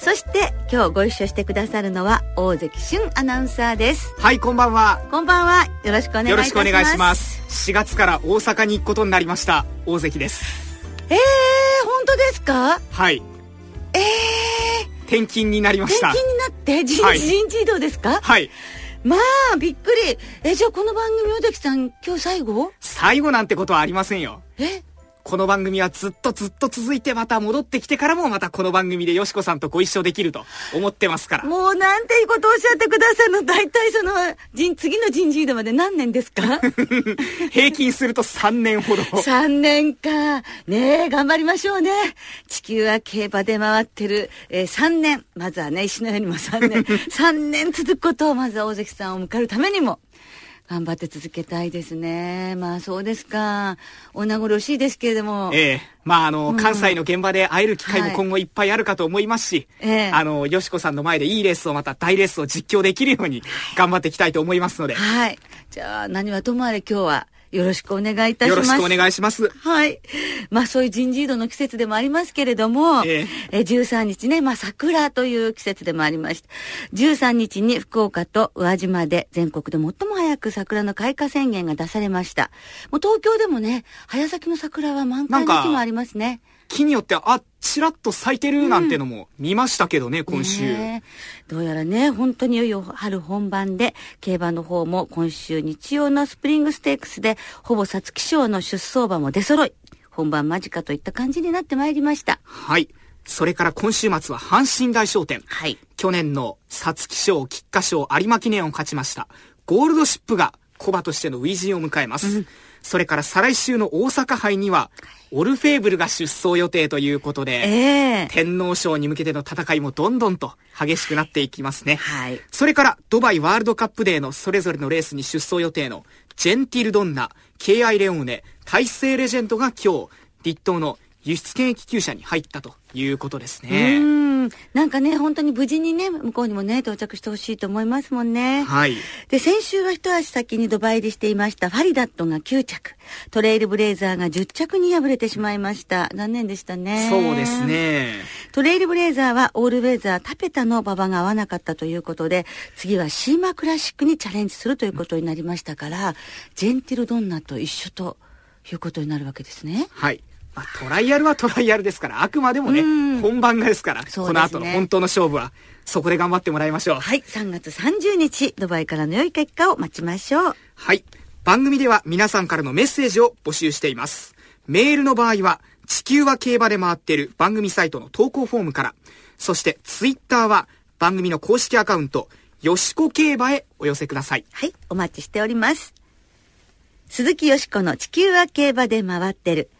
そして今日ご一緒してくださるのは大関俊アナウンサーです。はいこんばんは。こんばんは。よろしくお願いします。よろしくお願いします。4月から大阪に行くことになりました。大関です。えー、本当ですか？はい。えー、転勤になりました。転勤になって人,、はい。人事異動ですか？はい。まあびっくり。えじゃあこの番組大関さん今日最後？最後なんてことはありませんよ。えこの番組はずっとずっと続いてまた戻ってきてからもまたこの番組でよしこさんとご一緒できると思ってますから。もうなんていいことをおっしゃってくださるの大体その人次の人事異動まで何年ですか？平均すると3年ほど。3年か。ねえ頑張りましょうね。地球は競馬で回ってる、えー、3年。まずはね石のようにも3年。3年続くことをまずは大関さんを迎えるためにも頑張って続けたいですね。まあそうですか。お名残惜しいですけれども。ええまああの、うん関西の現場で会える機会はいも今後いっぱいあるかと思いますし、ええあの、よしこさんの前でいいレースをまた大レースを実況できるように頑張っていきたいと思いますので、はい。じゃあ何はともあれ今日はよろしくお願いいたします。よろしくお願いします。はい。まあそういう人事異動の季節でもありますけれども、ええ13日ね、まあ桜という季節でもありました。13日に福岡と宇和島で全国で最も早く桜の開花宣言が出されました。もう東京でもね、早咲きの桜は満開の木もありますね。木によって、あ、ちらっと咲いてるなんてのも見ましたけどね、今週。ねえどうやらね、本当にいよいよ春本番で、競馬の方も今週日曜のスプリングステークスで、ほぼ皐月賞の出走馬も出揃い、本番間近といった感じになってまいりました。はい。それから今週末は阪神大商店。はい。去年の皐月賞、菊花賞、有馬記念を勝ちました。ゴールドシップがコバとしての初陣を迎えます。それから再来週の大阪杯には、オルフェーブルが出走予定ということで、ええ天皇賞に向けての戦いもどんどんと激しくなっていきますね。はい。それから、ドバイワールドカップデーのそれぞれのレースに出走予定の、ジェンティルドンナ、KI レオーネ、大西レジェンドが今日、立東の輸出検疫厩舎に入ったということですうね。ん。なんかね、本当に無事にね、向こうにもね、到着してほしいと思いますもんね。はい。で、先週は一足先にドバイ入りしていましたファリダットが9着、トレイルブレイザーが10着に敗れてしまいました。残念でしたね。そうです。ね。トレイルブレイザーはオールウェザータペタの馬場が合わなかったということで、次はシーマクラシックにチャレンジするということになりましたから、ジェンティルドンナと一緒ということになるわけですね。はい。まあ、トライアルはトライアルですから、あくまでもねうん、本番がですから、ねこの後の本当の勝負は、そこで頑張ってもらいましょう。はい、3月30日、ドバイからの良い結果を待ちましょう。はい。番組では皆さんからのメッセージを募集しています。メールの場合は、地球は競馬で回っている番組サイトの投稿フォームから、そしてツイッターは番組の公式アカウント、よしこ競馬へお寄せください。はい、お待ちしております。鈴木よしこの地球は競馬で回ってる。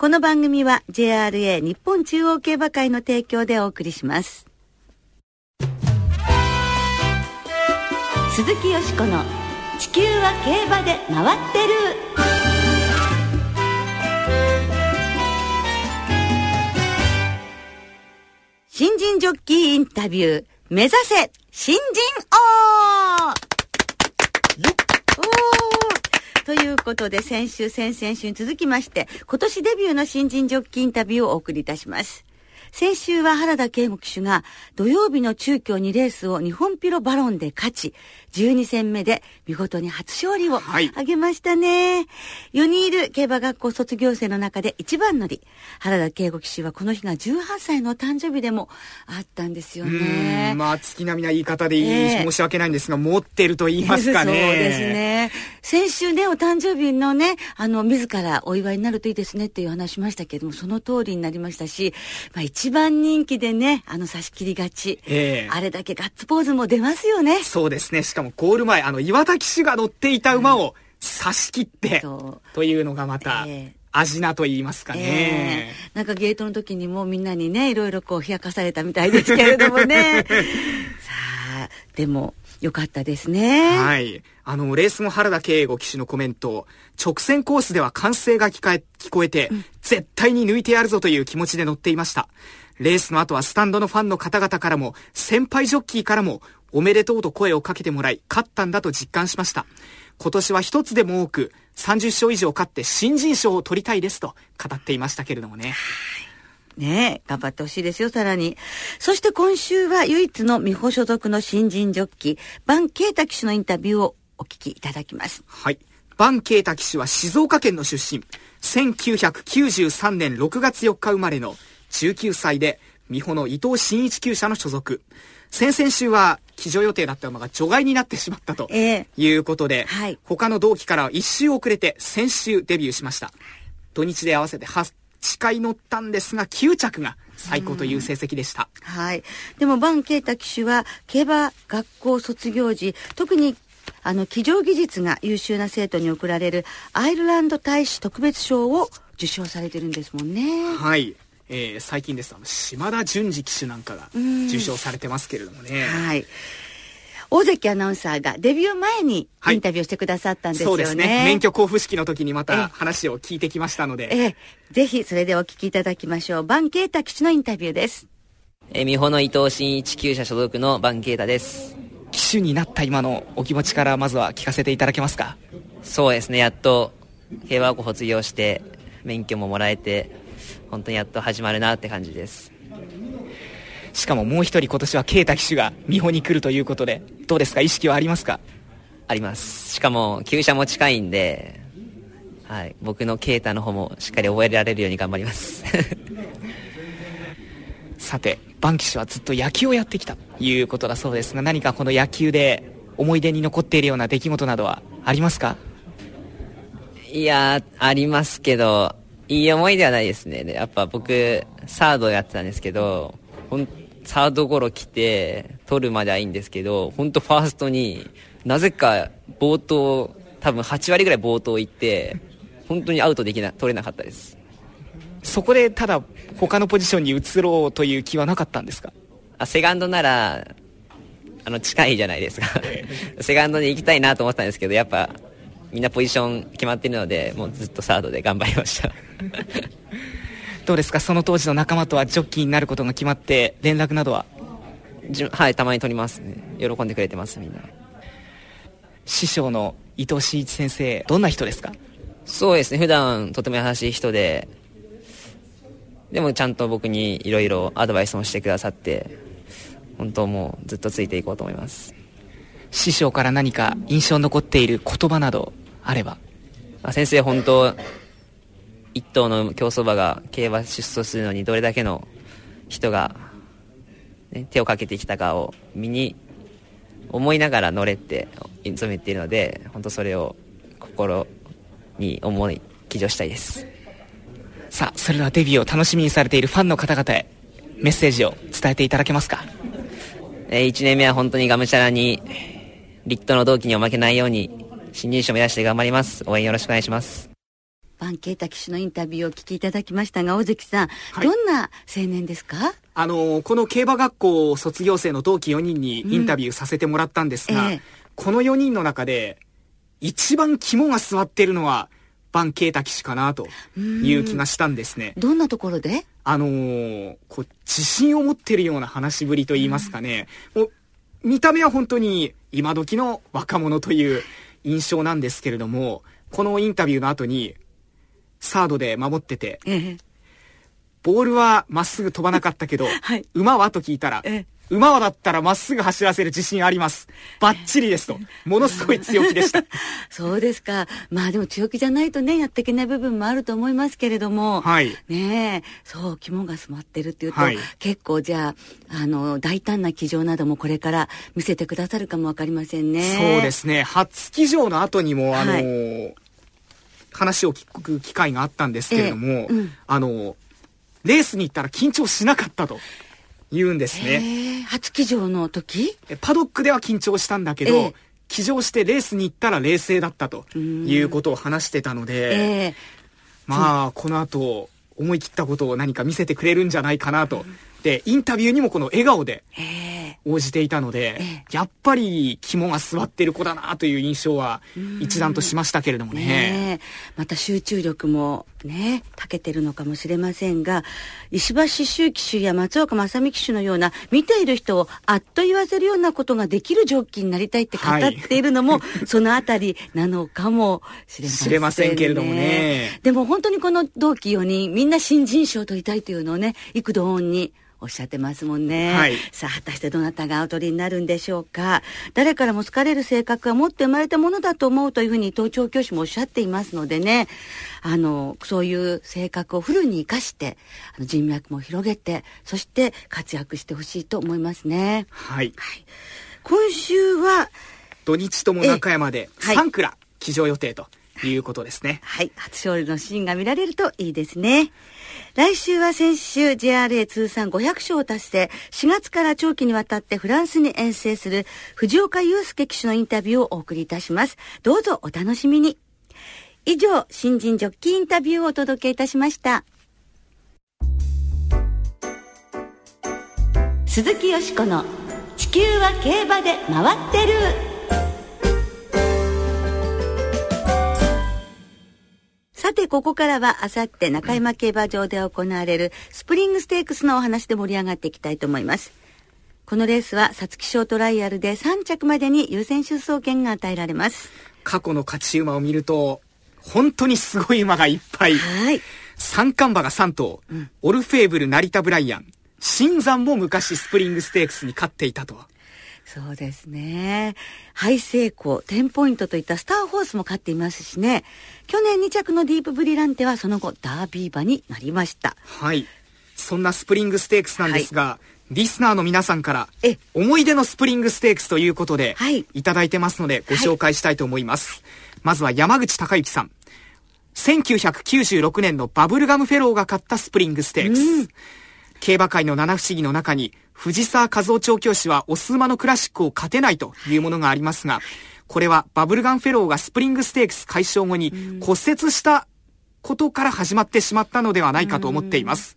この番組は JRA 日本中央競馬会の提供でお送りします。鈴木よしこの地球は競馬で回ってる。新人ジョッキーインタビュー、目指せ新人王おーということで、先週、先々週に続きまして、今年デビューの新人ジョッキインタビューをお送りいたします。先週は原田圭吾騎手が土曜日の中京2レースを日本ピロバロンで勝ち、12戦目で見事に初勝利をはい挙げましたね。4人いる競馬学校卒業生の中で一番乗り。原田圭吾騎手はこの日が18歳の誕生日でもあったんですようね。まあ、月並みな言い方でいい、ええ申し訳ないんですが、持ってると言いますかね。そうです。ね。先週ね、お誕生日のね、あの、自らお祝いになるといいですねっていう話しましたけども、その通りになりましたし、まあ一番人気でね、あの差し切り勝ち。ええ。あれだけガッツポーズも出ますよね。そうですね。しかもゴール前、あの、岩田騎手が乗っていた馬を差し切って、そう。というのがまた、ええ。味なと言いますかね、えー、なんかゲートの時にもみんなにねいろいろこう冷やかされたみたいですけれどもね。さあでもよかったですね。はい。あのレース後原田圭吾騎手のコメント。直線コースでは歓声が聞かえ聞こえて、うん、絶対に抜いてやるぞという気持ちで乗っていました。レースの後はスタンドのファンの方々からも先輩ジョッキーからもおめでとうと声をかけてもらい勝ったんだと実感しました。今年は一つでも多く30勝以上勝って新人賞を取りたいですと語っていましたけれどもね。ね頑張ってほしいですよ、さらに。そして今週は唯一の美穂所属の新人ジョッキー、バン・ケイタ騎手のインタビューをお聞きいただきます。はい。バン・ケイタ騎手は静岡県の出身。1993年6月4日生まれの19歳で、美穂の伊藤真一厩舎の所属。先々週は騎乗予定だった馬が除外になってしまったということで、えーはい、他の同期からは1週遅れて先週デビューしました。土日で合わせて8回乗ったんですが9着が最高という成績でした。はい。でもバンケータ騎手は競馬学校卒業時、特にあの、騎乗技術が優秀な生徒に贈られるアイルランド大使特別賞を受賞されてるんですもんね。はい。えー、最近ですあの島田淳二騎手なんかが受賞されてますけれどもね。はい大関アナウンサーがデビュー前にインタビューしてくださったんですよね。はい、そうですね。免許交付式の時にまた話を聞いてきましたので。ええ、ぜひそれでお聞きいただきましょう。バンケータ騎手のインタビューです。えー、美穂の伊藤新一厩舎所属のバンケータです。騎手になった今のお気持ちからまずは聞かせていただけますか？そうですね。やっと競馬学校卒業して免許ももらえて本当にやっと始まるなって感じですしかももう一人今年は啓太騎手が美穂に来るということでどうですか？意識はありますか？あります。しかも厩舎も近いんで、はい、僕の啓太の方もしっかり覚えられるように頑張ります。さてバン騎手はずっと野球をやってきたということだそうですが何かこの野球で思い出に残っているような出来事などはありますか？いやありますけどいい思いではないですね。やっぱ僕、サードやってたんですけど、ほんサードゴロ来て、取るまではいいんですけど、本当ファーストになぜか冒頭、多分8割ぐらい冒頭行って、本当にアウトできな、取れなかったです。そこでただ、他のポジションに移ろうという気はなかったんですか？あ、セカンドなら、あの、近いじゃないですか。セカンドに行きたいなと思ったんですけど、やっぱ、みんなポジション決まってるのでもうずっとサードで頑張りましたどうですか？その当時の仲間とはジョッキーになることが決まって連絡などは？はいたまに取りますね。喜んでくれてますみんな。師匠の伊藤真一先生どんな人ですか？そうですね普段とても優しい人で。でもちゃんと僕にいろいろアドバイスもしてくださって本当もうずっとついていこうと思います。師匠から何か印象に残っている言葉などあれば？先生本当一頭の競走馬が競馬出走するのにどれだけの人が、ね、手をかけてきたかを身に思いながら乗れって認めているので本当それを心に思い騎乗したいですさあそれではデビューを楽しみにされているファンの方々へメッセージを伝えていただけますか、えー、1年目は本当にがむしゃらにリットの同期にお負けないように、新入賞目指して頑張ります。応援よろしくお願いします。バンケータ騎手のインタビューをお聞きいただきましたが、大関さん、はい、どんな青年ですか？あの、この競馬学校卒業生の同期4人にインタビューさせてもらったんですが、うんえ。ー、この4人の中で、一番肝が据わってるのは、バンケータ騎手かなという気がしたんですね。どんなところで？あのー、こう、自信を持ってるような話しぶりと言いますかね、もう見た目は本当に今時の若者という印象なん。ですけれども、このインタビューの後に、サードで守ってて、ボールはまっすぐ飛ばなかったけど、はい、馬はと聞いたら、馬はだったらまっすぐ走らせる自信あります。バッチリですと。ものすごい強気でした。そうですか。まあでも強気じゃないとね、やっていけない部分もあると思いますけれども。はい。ねえ、そう、肝が詰まってるっていうと、はい、結構じゃあ、あの、大胆な騎乗などもこれから見せてくださるかもわかりませんね。そうですね。初騎乗の後にも、あの、はい、話を聞く機会があったんですけれども、えーうん、あの、レースに行ったら緊張しなかったと。言うんですね。初騎乗の時？パドックでは緊張したんだけど、えー、騎乗してレースに行ったら冷静だったということを話してたので、えー、まあ、この後、思い切ったことを何か見せてくれるんじゃないかなと。で、インタビューにもこの笑顔で応じていたので、ええ。やっぱり肝が据わってる子だなという印象は一段としましたけれどもね。ねえ。また集中力もね、長けてるのかもしれませんが、石橋周騎手や松岡正美騎手のような、見ている人をあっと言わせるようなことができるジョッキーになりたいって語っているのも、そのあたりなのかもしれません、ね。知れませんけれどもね。でも本当にこの同期4人、みんな新人賞を取りたいというのをね、幾度音におっしゃってますもんね。はいさあ、果たしてどなたがお取りになるんでしょうか。誰からも好かれる性格は持って生まれたものだと思うというふうに東調教師もおっしゃっていますのでね、あの、そういう性格をフルに活かして、あの人脈も広げて、そして活躍してほしいと思いますね。はい。はい。今週は、土日とも中山ではい3蔵騎乗予定ということですね。はい、初勝利のシーンが見られるといいですね。来週は先週 JRA 通算500勝を達成、4月から長期にわたってフランスに遠征する藤岡祐介騎手のインタビューをお送りいたします。どうぞお楽しみに。以上、新人ジョッキーインタビューをお届けいたしました。鈴木よしこの地球は競馬で回ってる。さて、ここからは、あさって中山競馬場で行われるスプリングステークスのお話で盛り上がっていきたいと思います。このレースは、皐月賞トライアルで3着までに優先出走権が与えられます。過去の勝ち馬を見ると、本当にすごい馬がいっぱい。はい。三冠馬が3頭、オルフェーブル、ナリタブライアン、シンザンも昔スプリングステークスに勝っていたとは。そうですね。ハイセイコー、テンポイントといったスターホースも勝っていますしね。去年2着のディープブリランテはその後ダービー馬になりました。はい。そんなスプリングステークスなんですが、リスナーの皆さんからえ、思い出のスプリングステークスということで、はいいただいてますので、ご紹介したいと思います。まずは山口隆之さん。1996年のバブルガムフェローが勝ったスプリングステークス。競馬界の七不思議の中に、藤沢和雄調教師は牡馬のクラシックを勝てないというものがありますが、これはバブルガムフェローがスプリングステークス快勝後に骨折したことから始まってしまったのではないかと思っています。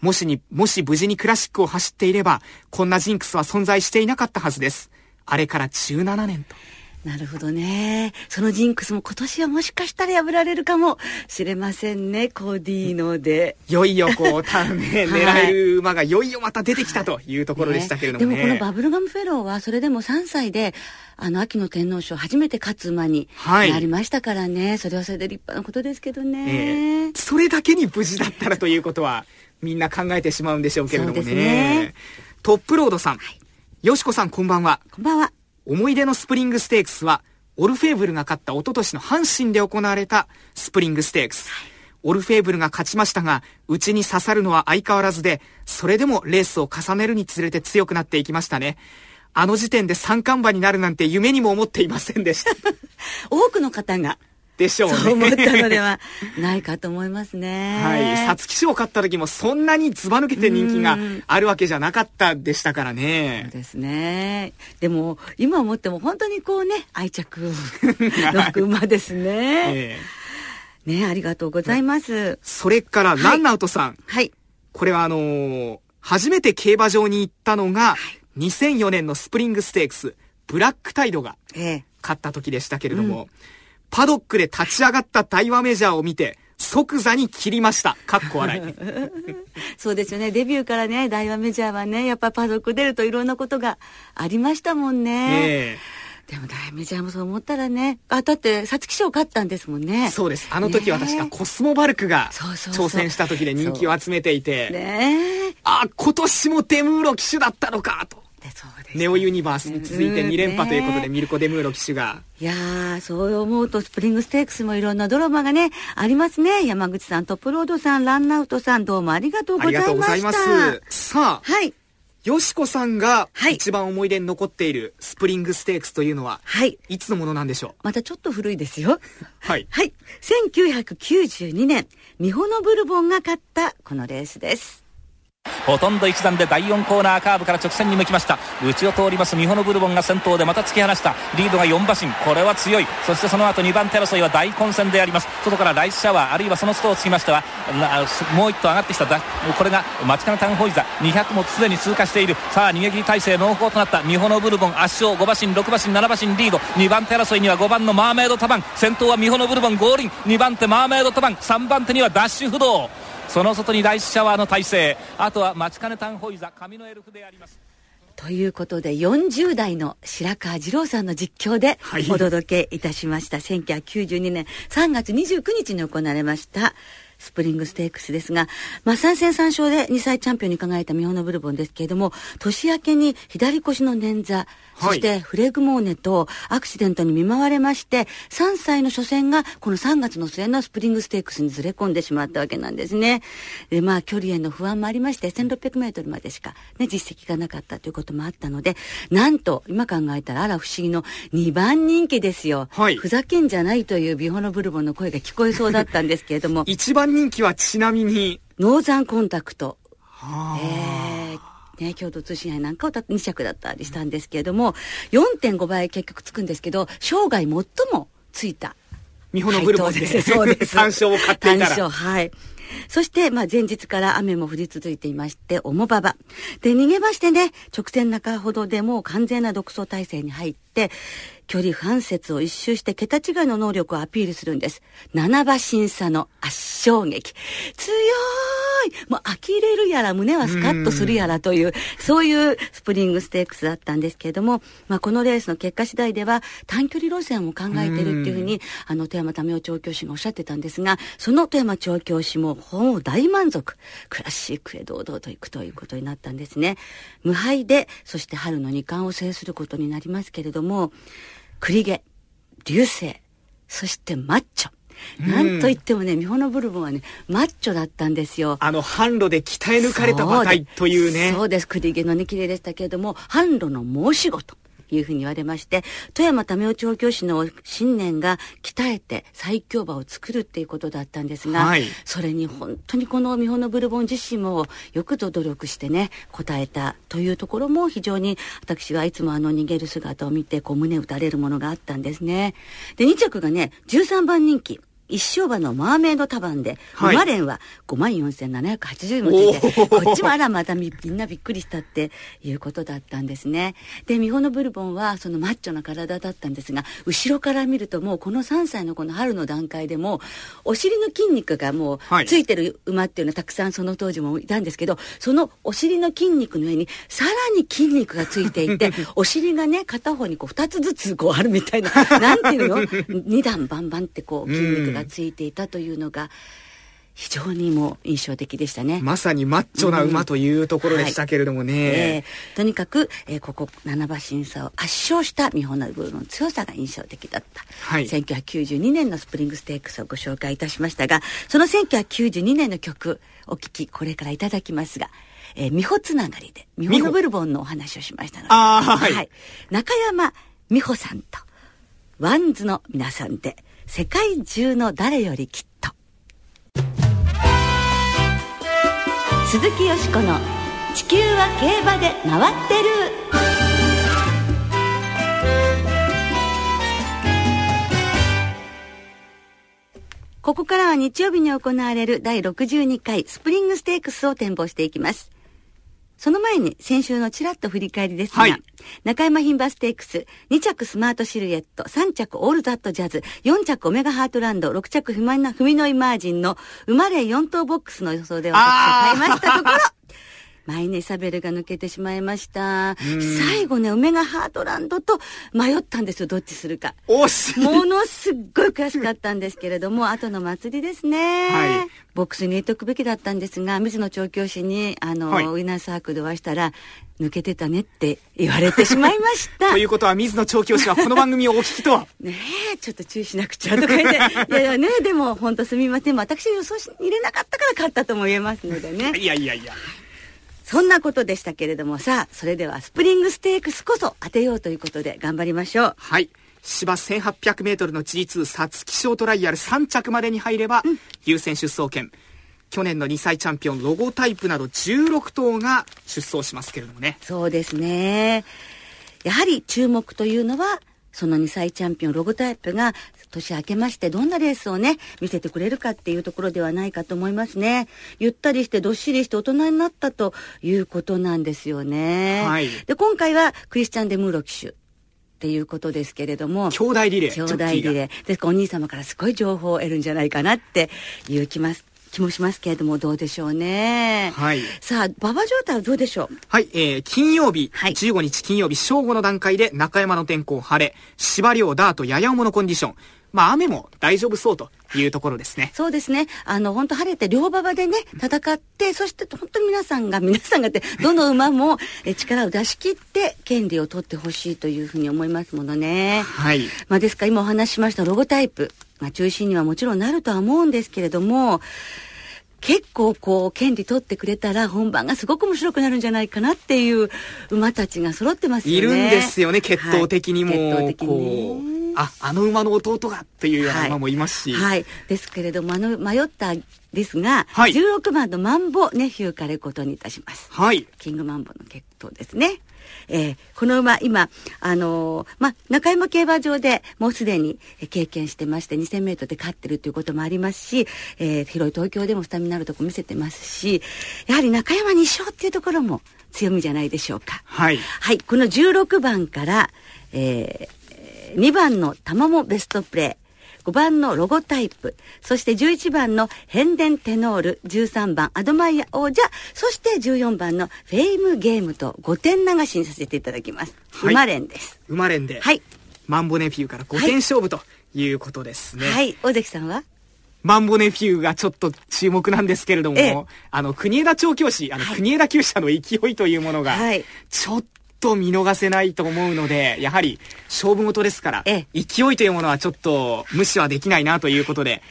もしに、もし無事にクラシックを走っていれば、こんなジンクスは存在していなかったはずです。あれから17年と。なるほどね。そのジンクスも今年はもしかしたら破られるかもしれませんね、コディーノで。いよいよこう、たね、はい狙える馬がいよいよまた出てきたというところでしたけれどもね。でもこのバブルガムフェローはそれでも3歳であの秋の天皇賞初めて勝つ馬にはいなりましたからね、それはそれで立派なことですけどえね、えそれだけに無事だったらということは、みんな考えてしまうんでしょうけれどもね。ねトップロードさん。よしこさんこんばんは。こんばんは思い出のスプリングステークスは、オルフェーブルが勝った一昨年の阪神で行われたスプリングステークス。オルフェーブルが勝ちましたが、内にささるのは相変わらずで、それでもレースを重ねるにつれて強くなっていきましたね。あの時点で三冠馬になるなんて夢にも思っていませんでした。多くの方がでしょうね。そう思ったのではないかと思いますね。はい。皐月賞を勝った時もそんなにズバ抜けて人気があるわけじゃなかったでしたからそうね。ですね。でも今思っても本当にこうね愛着 の馬ですね、ええ。ねありがとうございます、それから、ランナウトさん。はい。これはあのー初めて競馬場に行ったのが、2004年のスプリングステークス、ブラックタイドがええ。勝った時でしたけれども、パドックで立ち上がった大和メジャーを見て、即座に切りました。かっこ笑い。そうですよね。デビューからね、大和メジャーはね、やっぱパドック出るといろんなことがありましたもんね。えでも大メジャーもそう思ったらね、あ、だって、皐月賞勝ったんですもんえね。そうです。あの時は確かコスモバルクが挑戦した時で人気を集めていて、ねあ、今年もデムーロ騎手だったのかと。え。でそうです。ネオユニバースに続いて2連覇ということで、ねミルコ・デムーロ騎手が。いやー、そう思うと、スプリングステークスもいろんなドラマがね、ありますね。山口さん、トップロードさん、ランナウトさん、どうもありがとうありございました。がとうございます。さあ、はい。よしこさんがはい一番思い出に残っているスプリングステークスというのは、はい。いつのものなんでしょまたちょっと古いですよ。う はい。はい。1992年、ミホノブルボンが勝ったこのレースです。ほとんど一段で第4コーナーカーブから直線に向きました。内を通りますミホノブルボンが先頭でまた突き放した。リードが4馬身。これは強い。そしてその後2番手争いは大混戦であります。外からライスシャワーあるいはそのストをつきましてはもう一頭上がってきた。これが町金タンホイザ200もすでに通過している。さあ逃げ切り体制濃厚となった。ミホノブルボン圧勝。5馬身6馬身7馬身リード。2番手争いには5番のマーメイドタバン。先頭はミホノブルボン合輪2番手マーメイドタバン。3番手にはダッシュ不動。その外にライスシャワーの体制。あとは町金タンホイザ上のエルフであります。ということで40代の白川二郎さんの実況でお届けいたしました、はい、1992年3月29日に行われましたスプリングステークスですが、まあ、3戦3勝で2歳チャンピオンに輝いたミホノブルボンですけれども、年明けに左腰の捻挫、そしてフレグモーネとアクシデントに見舞われまして、3歳の初戦がこの3月の末のスプリングステークスにずれ込んでしまったわけなんですね。で、まあ距離への不安もありまして、1600メートルまでしかね、実績がなかったということもあったので、なんと、今考えたらあら不思議の2番人気ですよ。はい、ふざけんじゃないというミホノブルボンの声が聞こえそうだったんですけれども。一番人気はちなみにノーザンコンタクト。はあ、えーね、共同通信杯なんかを2着だったりしたんですけれども、4.5倍結局つくんですけど、生涯最もついた。日本のブルボンで、そうです。単勝を買っていたら。単勝、はい。そして、まあ、前日から雨も降り続いていまして、重馬場。で、逃げましてね、直線中ほどでもう完全な独走体制に入って、距離半節を一周して桁違いの能力をアピールするんです。七馬審査の圧勝劇。強いもう呆れるやら胸はスカッとするやらという、そういうスプリングステークスだったんですけれども、まあ、このレースの結果次第では短距離路線を考えているっていうふうに、あの、富山民生調教師がおっしゃってたんですが、その富山調教師も本を大満足。クラシックへ堂々と行くということになったんですね。無敗で、そして春の二冠を制することになりますけれども、栗毛、流星、そしてマッチョ。なんといってもね、ミホノブルボンはね、マッチョだったんですよ。あの、販路で鍛え抜かれた馬体というね。そうです。栗毛のね、綺麗でしたけれども、販路の申し子と。いうふうに言われまして、富山民生調教師の信念が鍛えて最強馬を作るっていうことだったんですが、はい、それに本当にこのミホノブルボン自身もよくぞ努力してね、応えたというところも非常に私はいつもあの逃げる姿を見てこう胸打たれるものがあったんですね。で、2着がね、13番人気。一生馬のマーメイド束ンで、はい、馬連は5万4780もついて、こっちもあらまたみんなびっくりしたっていうことだったんですね。で、ミホノブルボンはそのマッチョな体だったんですが、後ろから見るともうこの3歳のこの春の段階でも、お尻の筋肉がもうついてる馬っていうのはたくさんその当時もいたんですけど、そのお尻の筋肉の上にさらに筋肉がついていて、お尻がね、片方にこう2つずつこうあるみたいな、なんていうの ?2 段バンバンってこう筋肉ががついていたというのが非常にも印象的でしたねまさにマッチョな馬というところでしたけれどもね、うん。はい。えー、とにかく、えー、ここ七馬審査を圧勝した日本の部の強さが印象的だった、はい、1992年のスプリングステークスをご紹介いたしましたがその1992年の曲お聴きこれからいただきますがえー、美穂つながりで美穂のブルボンのお話をしましたので、はい、はい、中山美穂さんと WANDSの皆さんで「世界中の誰よりきっと鈴木よしこの「地球は競馬で回ってる」ここからは日曜日に行われる第62回スプリングステークスを展望していきます。その前に先週のちらっと振り返りですが、はい、中山牝馬ステークス、2着スマートシルエット、3着オールザットジャズ、4着オメガハートランド、6着フミノイマージンの生まれ4頭ボックスの予想で私が買いましたところ、マイネサベルが抜けてしまいました。最後ね、梅がハートランドと迷ったんですよ、どっちするか。ものすっごい悔しかったんですけれども、後の祭りですね。はい。ボックスに入れておくべきだったんですが、水野調教師に、あの、はい、ウィナーサークルでお会いしたら、抜けてたねって言われてしまいました。ということは、水野調教師はこの番組をお聞きとは？ねえ、ちょっと注意しなくちゃとか言って、いやいやね、でも本当すみません。私予想し入れなかったから勝ったとも言えますのでね。いやいやいや。そんなことでしたけれどもさあそれではスプリングステークスこそ当てようということで頑張りましょう。はい。芝 1800m の G2 皐月賞トライアル3着までに入れば、うん、優先出走権。去年の2歳チャンピオンロゴタイプなど16頭が出走しますけれどもね。そうですね。やはり注目というのはその2歳チャンピオンロゴタイプが年明けましてどんなレースをね、見せてくれるかっていうところではないかと思いますね。ゆったりしてどっしりして大人になったということなんですよね。はい。で、今回はクリスチャン・デ・ムーロ騎手。っていうことですけれども。兄弟リレー。兄弟リレー。ですからお兄様からすごい情報を得るんじゃないかなっていう気ます。気もしますけれども、どうでしょうね。はい。さあ、馬場状態はどうでしょう？はい、えー、金曜日、はい15日金曜日正午の段階で中山の天候晴れ、芝涼ダートやや重のコンディション。まあ雨も大丈夫そうというところですね。そうですね。あの、本当晴れて両馬場でね、戦って、そして本当に皆さんが、皆さんがって、どの馬もえ力を出し切って、権利を取ってほしいというふうに思いますものね。はい。まあ、ですから今お話ししましたロゴタイプが中心にはもちろんなるとは思うんですけれども、結構こう、権利取ってくれたら本番がすごく面白くなるんじゃないかなっていう馬たちが揃ってますよね。いるんですよね、血統的にも。はい血統的こにあ、あの馬の弟がっていうような馬もいますし。はい。ですけれども、あの、迷ったですが、はい16番のマンボネフューからことにいたします。はい。キングマンボの血統ですね。えーこの馬、今、あのーま、中山競馬場でもうすでにえー経験してまして、2000メートルで勝ってるということもありますし、えー広い東京でもスタミナあるとこ見せてますし、やはり中山2勝っていうところも強みじゃないでしょうか。はい。はい、この16番から、えー、2番の玉もベストプレイ。5番のロゴタイプ、そして11番の変電テノール、13番アドマイヤ王者、そして14番のフェイムゲームと5点流しにさせていただきます。はい馬連です。馬連で、はい。マンボネフューから5点勝負ということですね。はい。大関さんは？マンボネフューがちょっと注目なんですけれども、ええあの、国枝調教師、あの、はい国枝厩舎の勢いというものが、はいちょっと見逃せないと思うので、やはり勝負事ですから、え勢いというものはちょっと無視はできないなということで、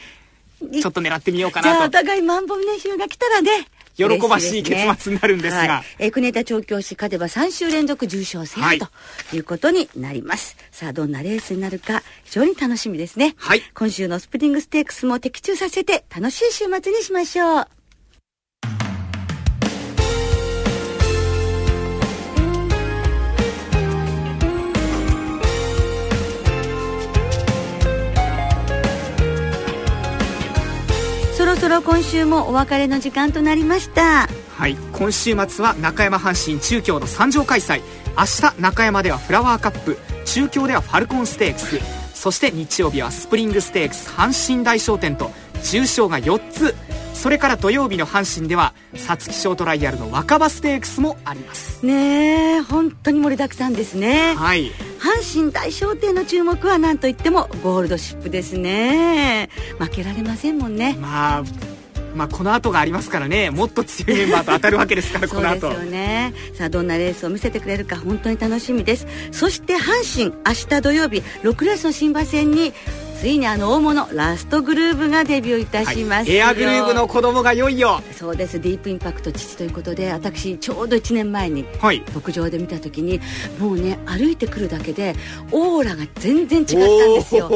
ちょっと狙ってみようかじゃあ、おなと。互いマンボミネヒューが来たらね。喜ばしい結末になるんですがはい、えー国枝調教師勝てば3週連続重賞制はい覇ということになります。さあ、どんなレースになるか、非常に楽しみですね。はい今週のスプリングステークスも的中させて、楽しい週末にしましょう。今週もお別れの時間となりました。はい、今週末は中山阪神中京の三条開催。明日中山ではフラワーカップ。中京ではファルコンステークス。そして日曜日はスプリングステークス阪神大商店と重賞が4つ。それから土曜日の阪神では皐月賞トライアルの若葉ステークスもあります。ねえ、本当に盛りだくさんですね。はい。阪神大商店の注目は何といってもゴールドシップですね。負けられませんもんね。まあまあこの後がありますからね。もっと強いメンバーと当たるわけですからこの後そうですよね。さあどんなレースを見せてくれるか本当に楽しみです。そして阪神明日土曜日6レースの新馬戦についにあの大物ラストグルーブがデビューいたしますよ、はい。エアグルーヴの子供がいよいよ。そうです。ディープインパクト父ということで私ちょうど1年前にはい。牧場で見た時にもうね歩いてくるだけでオーラが全然違ったんですよ。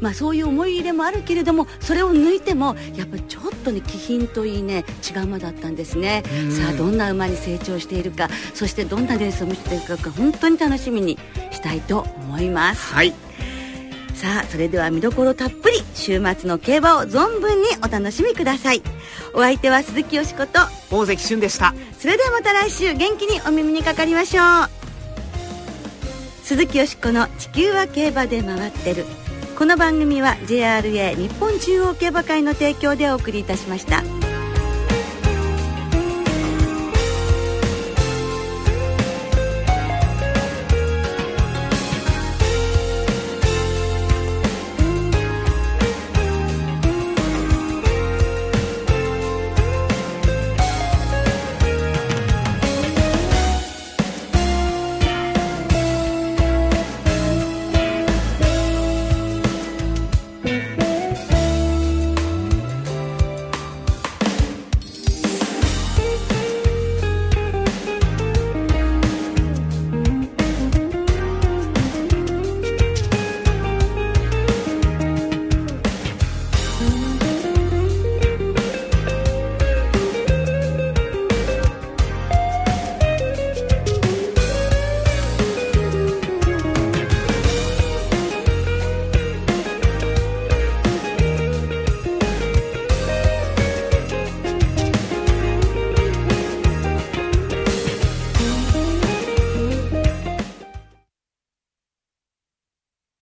まあそういう思い入れもあるけれどもそれを抜いてもやっぱりちょっとね気品といいね違う馬だったんですね。うん。さあどんな馬に成長しているかそしてどんなレースを見せていくか本当に楽しみにしたいと思います。はいさあそれでは見どころたっぷり週末の競馬を存分にお楽しみください。お相手は鈴木よしこと。大関俊でした。それではまた来週元気にお耳にかかりましょう。鈴木よしこの「地球は競馬で回ってる」この番組は JRA 日本中央競馬会の提供でお送りいたしました。